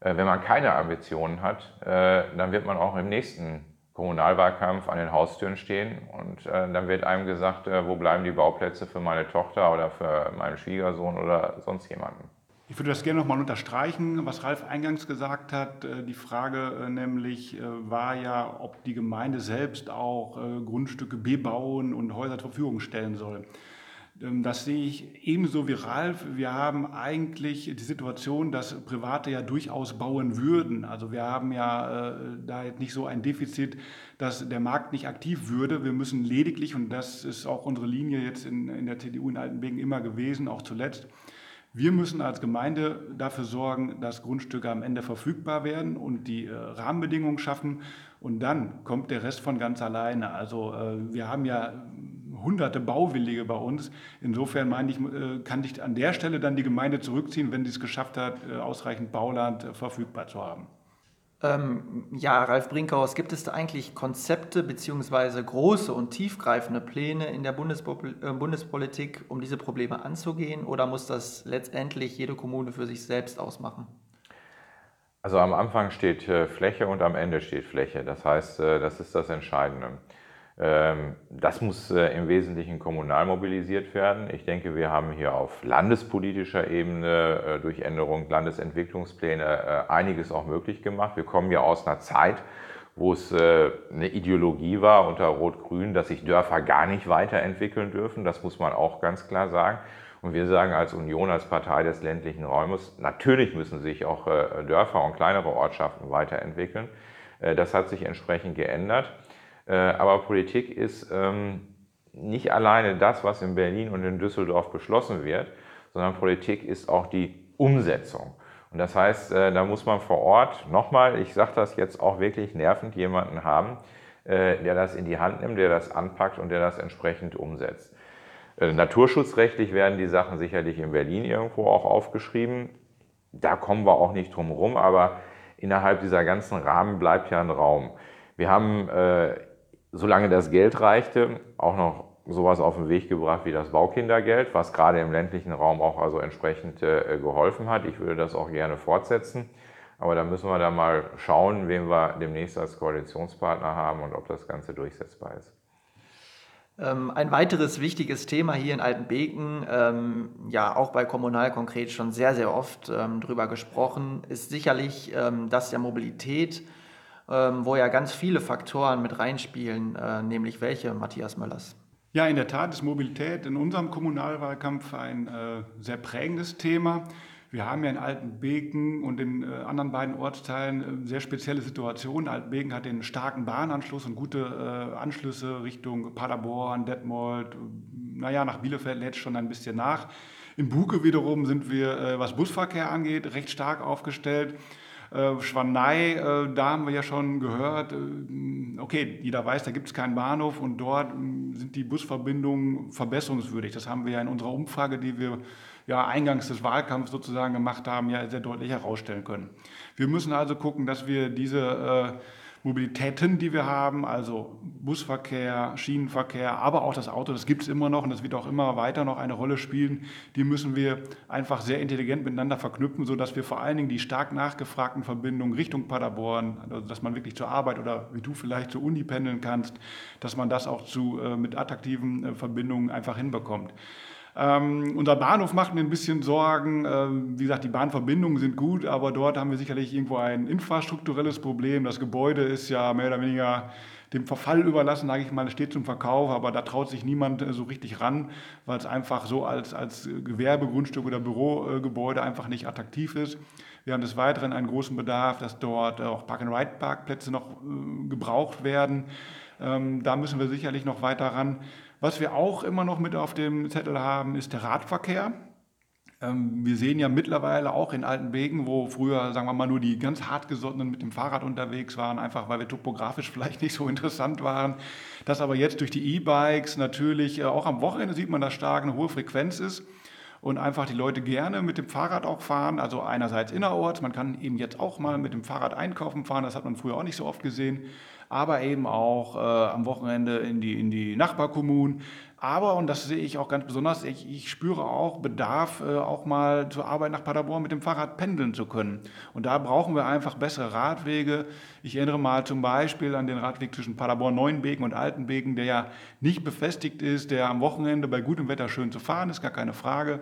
Äh, wenn man keine Ambitionen hat, äh, dann wird man auch im nächsten Kommunalwahlkampf an den Haustüren stehen und äh, dann wird einem gesagt, wo bleiben die Bauplätze für meine Tochter oder für meinen Schwiegersohn oder sonst jemanden. Ich würde das gerne nochmal unterstreichen, was Ralf eingangs gesagt hat. Die Frage nämlich war ja, ob die Gemeinde selbst auch Grundstücke bebauen und Häuser zur Verfügung stellen soll. Ähm, das sehe ich ebenso wie Ralf. Wir haben eigentlich die Situation, dass Private ja durchaus bauen würden. Also wir haben ja äh, da jetzt nicht so ein Defizit, dass der Markt nicht aktiv würde. Wir müssen lediglich, und das ist auch unsere Linie jetzt in, in der CDU in Altenbeken immer gewesen, auch zuletzt, wir müssen als Gemeinde dafür sorgen, dass Grundstücke am Ende verfügbar werden und die äh, Rahmenbedingungen schaffen. Und dann kommt der Rest von ganz alleine. Also äh, wir haben ja hunderte Bauwillige bei uns. Insofern meine ich, äh, kann sich an der Stelle dann die Gemeinde zurückziehen, wenn sie es geschafft hat, äh, ausreichend Bauland äh, verfügbar zu haben. Ähm, ja, Ralf Brinkhaus, gibt es da eigentlich Konzepte bzw. große und tiefgreifende Pläne in der Bundespop Bundespolitik, um diese Probleme anzugehen, oder muss das letztendlich jede Kommune für sich selbst ausmachen? Also am Anfang steht Fläche und am Ende steht Fläche. Das heißt, das ist das Entscheidende. Ähm, das muss äh, im Wesentlichen kommunal mobilisiert werden. Ich denke, wir haben hier auf landespolitischer Ebene äh, durch Änderung Landesentwicklungspläne äh, einiges auch möglich gemacht. Wir kommen ja aus einer Zeit, wo es eine Ideologie war unter Rot-Grün, dass sich Dörfer gar nicht weiterentwickeln dürfen. Das muss man auch ganz klar sagen. Und wir sagen als Union, als Partei des ländlichen Räumes, natürlich müssen sich auch Dörfer und kleinere Ortschaften weiterentwickeln. Das hat sich entsprechend geändert. Äh, aber Politik ist ähm, nicht alleine das, was in Berlin und in Düsseldorf beschlossen wird, sondern Politik ist auch die Umsetzung. Und das heißt, äh, da muss man vor Ort nochmal, ich sage das jetzt auch wirklich nervend, jemanden haben, äh, der das in die Hand nimmt, der das anpackt und der das entsprechend umsetzt. Naturschutzrechtlich werden die Sachen sicherlich in Berlin irgendwo auch aufgeschrieben. Da kommen wir auch nicht drum herum, aber innerhalb dieser ganzen Rahmen bleibt ja ein Raum. Wir haben solange das Geld reichte, auch noch sowas auf den Weg gebracht wie das Baukindergeld, was gerade im ländlichen Raum auch also entsprechend äh, geholfen hat. Ich würde das auch gerne fortsetzen. Aber da müssen wir dann mal schauen, wen wir demnächst als Koalitionspartner haben und ob das Ganze durchsetzbar ist. Ähm, ein weiteres wichtiges Thema hier in Altenbeken, ähm, ja auch bei Kommunal konkret schon sehr, sehr oft ähm, drüber gesprochen, ist sicherlich ähm, das der Mobilität wo ja ganz viele Faktoren mit reinspielen, äh, nämlich welche, Matthias Möllers? Ja, in der Tat ist Mobilität in unserem Kommunalwahlkampf ein äh, sehr prägendes Thema. Wir haben ja in Altenbeken und in äh, anderen beiden Ortsteilen äh, sehr spezielle Situationen. Altenbeken hat den starken Bahnanschluss und gute äh, Anschlüsse Richtung Paderborn, Detmold, naja, nach Bielefeld lädt schon ein bisschen nach. In Buke wiederum sind wir, äh, was Busverkehr angeht, recht stark aufgestellt. Äh, Schwanei, äh, da haben wir ja schon gehört, äh, okay, jeder weiß, da gibt es keinen Bahnhof und dort äh, sind die Busverbindungen verbesserungswürdig. Das haben wir ja in unserer Umfrage, die wir ja eingangs des Wahlkampfs sozusagen gemacht haben, ja sehr deutlich herausstellen können. Wir müssen also gucken, dass wir diese äh, Mobilitäten, die wir haben, also Busverkehr, Schienenverkehr, aber auch das Auto, das gibt es immer noch und das wird auch immer weiter noch eine Rolle spielen. Die müssen wir einfach sehr intelligent miteinander verknüpfen, sodass wir vor allen Dingen die stark nachgefragten Verbindungen Richtung Paderborn, also dass man wirklich zur Arbeit oder wie du vielleicht zur Uni pendeln kannst, dass man das auch zu, äh, mit attraktiven äh, Verbindungen einfach hinbekommt. Ähm, unser Bahnhof macht mir ein bisschen Sorgen. Ähm, wie gesagt, die Bahnverbindungen sind gut, aber dort haben wir sicherlich irgendwo ein infrastrukturelles Problem. Das Gebäude ist ja mehr oder weniger dem Verfall überlassen, sage ich mal, es steht zum Verkauf, aber da traut sich niemand äh, so richtig ran, weil es einfach so als, als Gewerbegrundstück oder Bürogebäude einfach nicht attraktiv ist. Wir haben des Weiteren einen großen Bedarf, dass dort auch Park-and-Ride-Parkplätze noch äh, gebraucht werden. Ähm, da müssen wir sicherlich noch weiter ran. Was wir auch immer noch mit auf dem Zettel haben, ist der Radverkehr. Ähm, wir sehen ja mittlerweile auch in alten Wegen, wo früher, sagen wir mal, nur die ganz hartgesottenen mit dem Fahrrad unterwegs waren, einfach weil wir topografisch vielleicht nicht so interessant waren, dass aber jetzt durch die E-Bikes natürlich, äh, auch am Wochenende sieht man, dass stark eine hohe Frequenz ist und einfach die Leute gerne mit dem Fahrrad auch fahren. Also einerseits innerorts, man kann eben jetzt auch mal mit dem Fahrrad einkaufen fahren, das hat man früher auch nicht so oft gesehen aber eben auch äh, am Wochenende in die, in die Nachbarkommunen. Aber, und das sehe ich auch ganz besonders, ich, ich spüre auch Bedarf, äh, auch mal zur Arbeit nach Paderborn mit dem Fahrrad pendeln zu können. Und da brauchen wir einfach bessere Radwege. Ich erinnere mal zum Beispiel an den Radweg zwischen Paderborn Neuenbeken und Altenbeken, der ja nicht befestigt ist, der am Wochenende bei gutem Wetter schön zu fahren ist, gar keine Frage.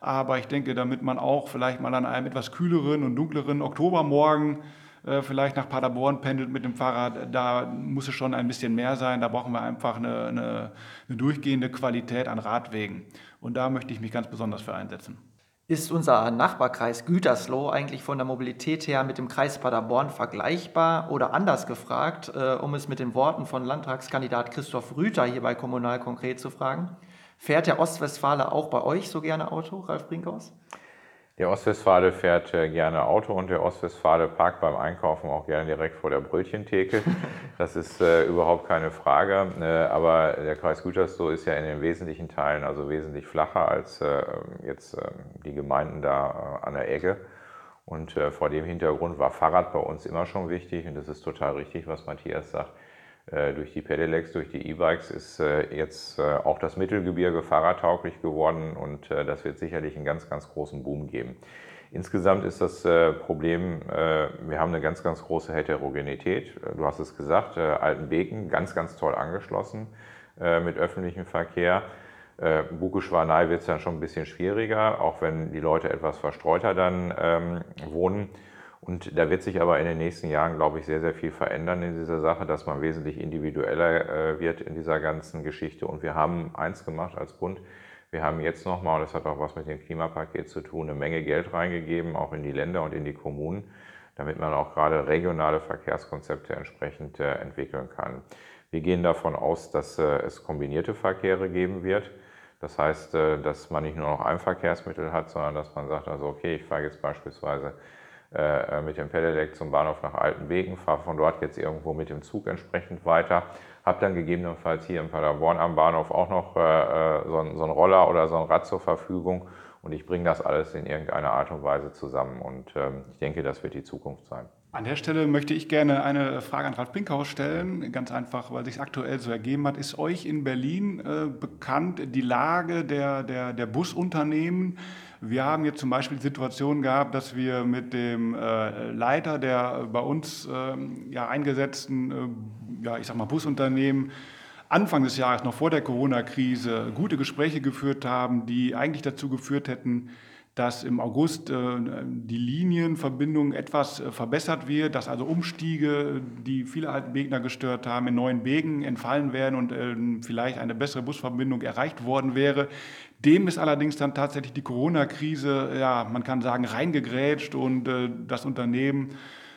Aber ich denke, damit man auch vielleicht mal an einem etwas kühleren und dunkleren Oktobermorgen äh, vielleicht nach Paderborn pendelt mit dem Fahrrad, da muss es schon ein bisschen mehr sein. Da brauchen wir einfach eine, eine, eine durchgehende Qualität an Radwegen. Und da möchte ich mich ganz besonders für einsetzen. Ist unser Nachbarkreis Gütersloh eigentlich von der Mobilität her mit dem Kreis Paderborn vergleichbar oder anders gefragt, äh, um es mit den Worten von Landtagskandidat Christoph Rüther hier bei Kommunal konkret zu fragen? Fährt der Ostwestfale auch bei euch so gerne Auto, Ralf Brinkhaus? Der Ostwestfale fährt äh, gerne Auto und der Ostwestfale parkt beim Einkaufen auch gerne direkt vor der Brötchentheke. Das ist äh, überhaupt keine Frage. Äh, aber der Kreis Gütersloh ist ja in den wesentlichen Teilen also wesentlich flacher als äh, jetzt ähm, die Gemeinden da äh, an der Ecke. Und äh, vor dem Hintergrund war Fahrrad bei uns immer schon wichtig und das ist total richtig, was Matthias sagt. Äh, durch die Pedelecs, durch die E-Bikes ist äh, jetzt äh, auch das Mittelgebirge fahrradtauglich geworden und das wird sicherlich einen ganz, ganz großen Boom geben. Insgesamt ist das Problem, wir haben eine ganz, ganz große Heterogenität. Du hast es gesagt, Altenbeken ganz, ganz toll angeschlossen mit öffentlichem Verkehr. Buke-Schwanei wird es dann schon ein bisschen schwieriger, auch wenn die Leute etwas verstreuter dann ähm, wohnen. Und da wird sich aber in den nächsten Jahren, glaube ich, sehr, sehr viel verändern in dieser Sache, dass man wesentlich individueller äh, wird in dieser ganzen Geschichte. Und wir haben eins gemacht als Bund. Wir haben jetzt nochmal, das hat auch was mit dem Klimapaket zu tun, eine Menge Geld reingegeben, auch in die Länder und in die Kommunen, damit man auch gerade regionale Verkehrskonzepte entsprechend äh, entwickeln kann. Wir gehen davon aus, dass äh, es kombinierte Verkehre geben wird. Das heißt, dass man nicht nur noch ein Verkehrsmittel hat, sondern dass man sagt, also okay, ich fahre jetzt beispielsweise äh, mit dem Pedelec zum Bahnhof nach Altenbeken, fahre von dort jetzt irgendwo mit dem Zug entsprechend weiter, habe dann gegebenenfalls hier in Paderborn am Bahnhof auch noch äh, äh, so, ein, so einen Roller oder so ein Rad zur Verfügung und ich bringe das alles in irgendeiner Art und Weise zusammen und ähm, ich denke, das wird die Zukunft sein. An der Stelle möchte ich gerne eine Frage an Ralf Brinkhaus stellen, ganz einfach, weil sich aktuell so ergeben hat. Ist euch in Berlin äh, bekannt die Lage der, der, der Busunternehmen? Wir haben jetzt zum Beispiel die Situation gehabt, dass wir mit dem äh, Leiter der bei uns äh, ja, eingesetzten, äh, ja, ich sag mal, Busunternehmen Anfang des Jahres, noch vor der Corona-Krise, gute Gespräche geführt haben, die eigentlich dazu geführt hätten, dass im August äh, die Linienverbindung etwas äh, verbessert wird, dass also Umstiege, die viele alten Begner gestört haben, in neuen Wegen entfallen werden und äh, vielleicht eine bessere Busverbindung erreicht worden wäre. Dem ist allerdings dann tatsächlich die Corona-Krise, ja, man kann sagen, reingegrätscht und das Unternehmen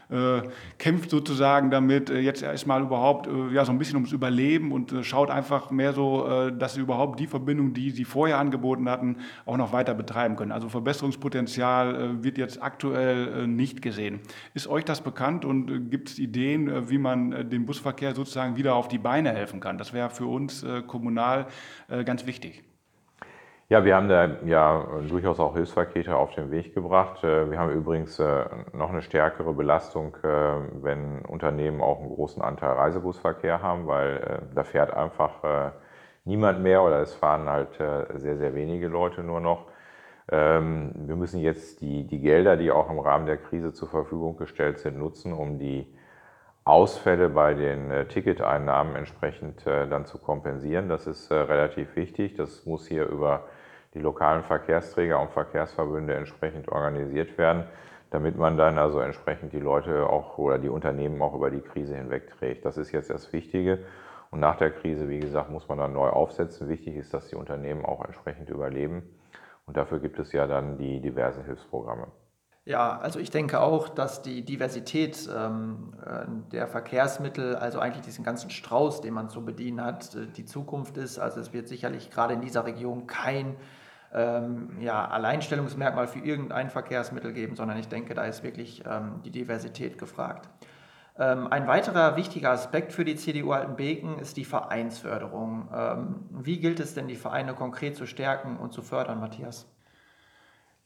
äh, kämpft sozusagen damit, äh, jetzt erstmal überhaupt äh, ja, so ein bisschen ums Überleben und äh, schaut einfach mehr so, äh, dass sie überhaupt die Verbindung, die sie vorher angeboten hatten, auch noch weiter betreiben können. Also Verbesserungspotenzial äh, wird jetzt aktuell nicht gesehen. Ist euch das bekannt und gibt es Ideen, wie man den Busverkehr sozusagen wieder auf die Beine helfen kann? Das wäre für uns kommunal ganz wichtig. Ja, wir haben da ja durchaus auch Hilfspakete auf den Weg gebracht. Äh, wir haben übrigens äh, noch eine stärkere Belastung, äh, wenn Unternehmen auch einen großen Anteil Reisebusverkehr haben, weil da fährt einfach niemand mehr oder es fahren halt sehr, sehr wenige Leute nur noch. Ähm, wir müssen jetzt die, die Gelder, die auch im Rahmen der Krise zur Verfügung gestellt sind, nutzen, um die Ausfälle bei den Ticketeinnahmen entsprechend dann zu kompensieren. Das ist relativ wichtig. Das muss hier über die lokalen Verkehrsträger und Verkehrsverbünde entsprechend organisiert werden, damit man dann also entsprechend die Leute auch oder die Unternehmen auch über die Krise hinweg trägt. Das ist jetzt das Wichtige. Und nach der Krise, wie gesagt, muss man dann neu aufsetzen. Wichtig ist, dass die Unternehmen auch entsprechend überleben. Und dafür gibt es ja dann die diversen Hilfsprogramme. Ja, also ich denke auch, dass die Diversität ähm, äh, der Verkehrsmittel, also eigentlich diesen ganzen Strauß, den man zu bedienen hat, äh, die Zukunft ist. Also es wird sicherlich gerade in dieser Region kein ähm, ja, Alleinstellungsmerkmal für irgendein Verkehrsmittel geben, sondern ich denke, da ist wirklich ähm, die Diversität gefragt. Ähm, ein weiterer wichtiger Aspekt für die CDU Altenbeken ist die Vereinsförderung. Ähm, wie gilt es denn, die Vereine konkret zu stärken und zu fördern, Matthias?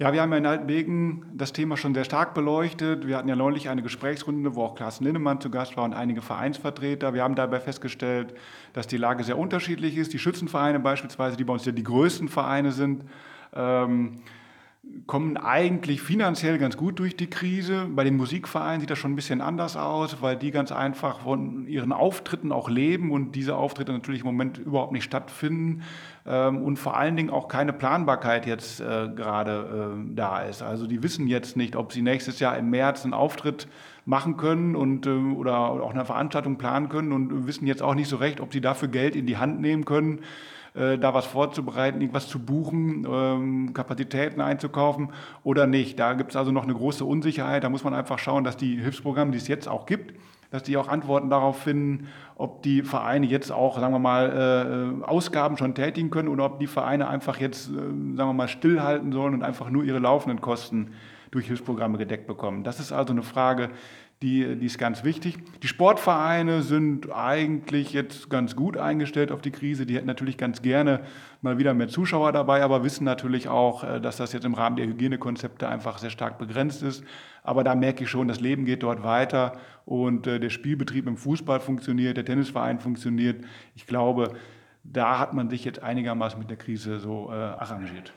Ja, wir haben ja in Altenbeken das Thema schon sehr stark beleuchtet. Wir hatten ja neulich eine Gesprächsrunde, wo auch Klaas Linnemann zu Gast war und einige Vereinsvertreter. Wir haben dabei festgestellt, dass die Lage sehr unterschiedlich ist. Die Schützenvereine beispielsweise, die bei uns ja die größten Vereine sind, ähm, kommen eigentlich finanziell ganz gut durch die Krise. Bei den Musikvereinen sieht das schon ein bisschen anders aus, weil die ganz einfach von ihren Auftritten auch leben und diese Auftritte natürlich im Moment überhaupt nicht stattfinden ähm, und vor allen Dingen auch keine Planbarkeit jetzt äh, gerade äh, da ist. Also die wissen jetzt nicht, ob sie nächstes Jahr im März einen Auftritt machen können und, äh, oder auch eine Veranstaltung planen können und wissen jetzt auch nicht so recht, ob sie dafür Geld in die Hand nehmen können äh, da was vorzubereiten, irgendwas zu buchen, ähm, Kapazitäten einzukaufen oder nicht. Da gibt es also noch eine große Unsicherheit. Da muss man einfach schauen, dass die Hilfsprogramme, die es jetzt auch gibt, dass die auch Antworten darauf finden, ob die Vereine jetzt auch, sagen wir mal, äh, Ausgaben schon tätigen können oder ob die Vereine einfach jetzt, äh, sagen wir mal, stillhalten sollen und einfach nur ihre laufenden Kosten durch Hilfsprogramme gedeckt bekommen. Das ist also eine Frage, die, die ist ganz wichtig. Die Sportvereine sind eigentlich jetzt ganz gut eingestellt auf die Krise. Die hätten natürlich ganz gerne mal wieder mehr Zuschauer dabei, aber wissen natürlich auch, äh, dass das jetzt im Rahmen der Hygienekonzepte einfach sehr stark begrenzt ist. Aber da merke ich schon, das Leben geht dort weiter und äh, der Spielbetrieb im Fußball funktioniert, der Tennisverein funktioniert. Ich glaube, da hat man sich jetzt einigermaßen mit der Krise so äh, arrangiert.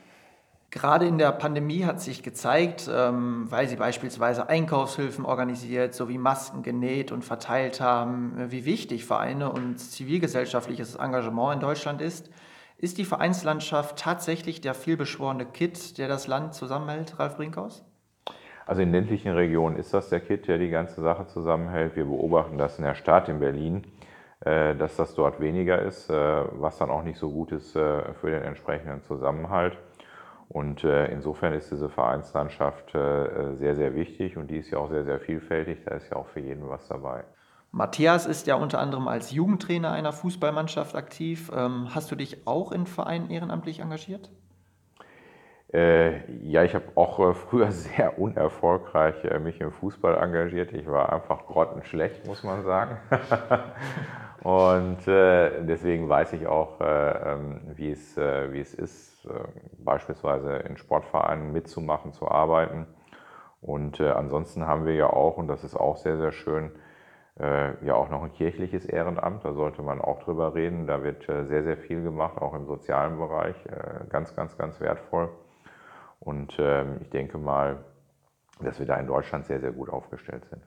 Gerade in der Pandemie hat sich gezeigt, ähm, weil sie beispielsweise Einkaufshilfen organisiert sowie Masken genäht und verteilt haben, äh, wie wichtig Vereine und zivilgesellschaftliches Engagement in Deutschland ist. Ist die Vereinslandschaft tatsächlich der vielbeschworene Kit, der das Land zusammenhält, Ralf Brinkhaus? Also in ländlichen Regionen ist das der Kit, der die ganze Sache zusammenhält. Wir beobachten das in der Stadt in Berlin, äh, dass das dort weniger ist, äh, was dann auch nicht so gut ist für den entsprechenden Zusammenhalt. Und äh, insofern ist diese Vereinslandschaft äh, sehr, sehr wichtig und die ist ja auch sehr, sehr vielfältig. Da ist ja auch für jeden was dabei. Matthias ist ja unter anderem als Jugendtrainer einer Fußballmannschaft aktiv. Ähm, hast du dich auch in Vereinen ehrenamtlich engagiert? Äh, ja, ich habe auch früher sehr unerfolgreich mich im Fußball engagiert. Ich war einfach grottenschlecht, muss man sagen. Und deswegen weiß ich auch, äh, ähm, wie, es, äh, wie es ist, beispielsweise in Sportvereinen mitzumachen, zu arbeiten. Und ansonsten haben wir ja auch, und das ist auch sehr, sehr schön, ja auch noch ein kirchliches Ehrenamt. Da sollte man auch drüber reden. Da wird sehr, sehr viel gemacht, auch im sozialen Bereich. Ganz, ganz, ganz wertvoll. Und ähm, ich denke mal, dass wir da in Deutschland sehr, sehr gut aufgestellt sind.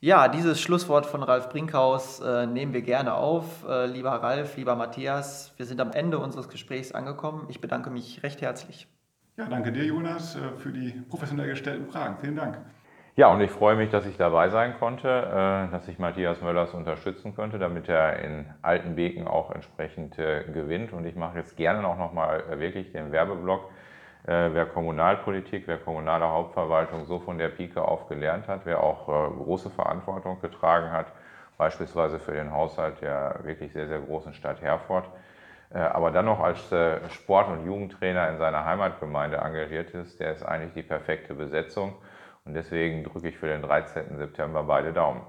Ja, dieses Schlusswort von Ralf Brinkhaus äh, nehmen wir gerne auf. Äh, lieber Ralf, lieber Matthias, wir sind am Ende unseres Gesprächs angekommen. Ich bedanke mich recht herzlich. Ja, danke dir, Jonas, äh, für die professionell gestellten Fragen. Vielen Dank. Ja, und ich freue mich, dass ich dabei sein konnte, äh, dass ich Matthias Möllers unterstützen konnte, damit er in alten Wegen auch entsprechend äh, gewinnt. Und ich mache jetzt gerne auch nochmal wirklich den Werbeblock wer Kommunalpolitik, wer kommunale Hauptverwaltung so von der Pike auf gelernt hat, wer auch äh, große Verantwortung getragen hat, beispielsweise für den Haushalt der wirklich sehr, sehr großen Stadt Herford, äh, aber dann noch als Sport- und Jugendtrainer in seiner Heimatgemeinde engagiert ist, der ist eigentlich die perfekte Besetzung. Und deswegen drücke ich für den 13. September beide Daumen.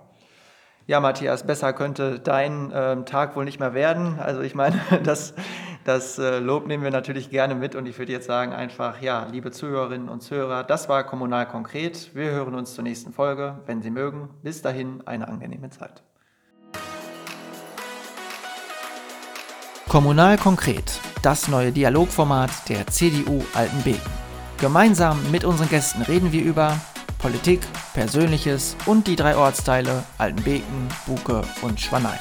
Ja, Matthias, besser könnte dein ähm, Tag wohl nicht mehr werden. Also ich meine, das, das äh, Lob nehmen wir natürlich gerne mit und ich würde jetzt sagen einfach, ja, liebe Zuhörerinnen und Zuhörer, das war Kommunal konkret. Wir hören uns zur nächsten Folge, wenn Sie mögen. Bis dahin eine angenehme Zeit. Kommunal konkret, das neue Dialogformat der CDU Altenbeken. Gemeinsam mit unseren Gästen reden wir über Politik, Persönliches und die drei Ortsteile Altenbeken, Buke und Schwanein.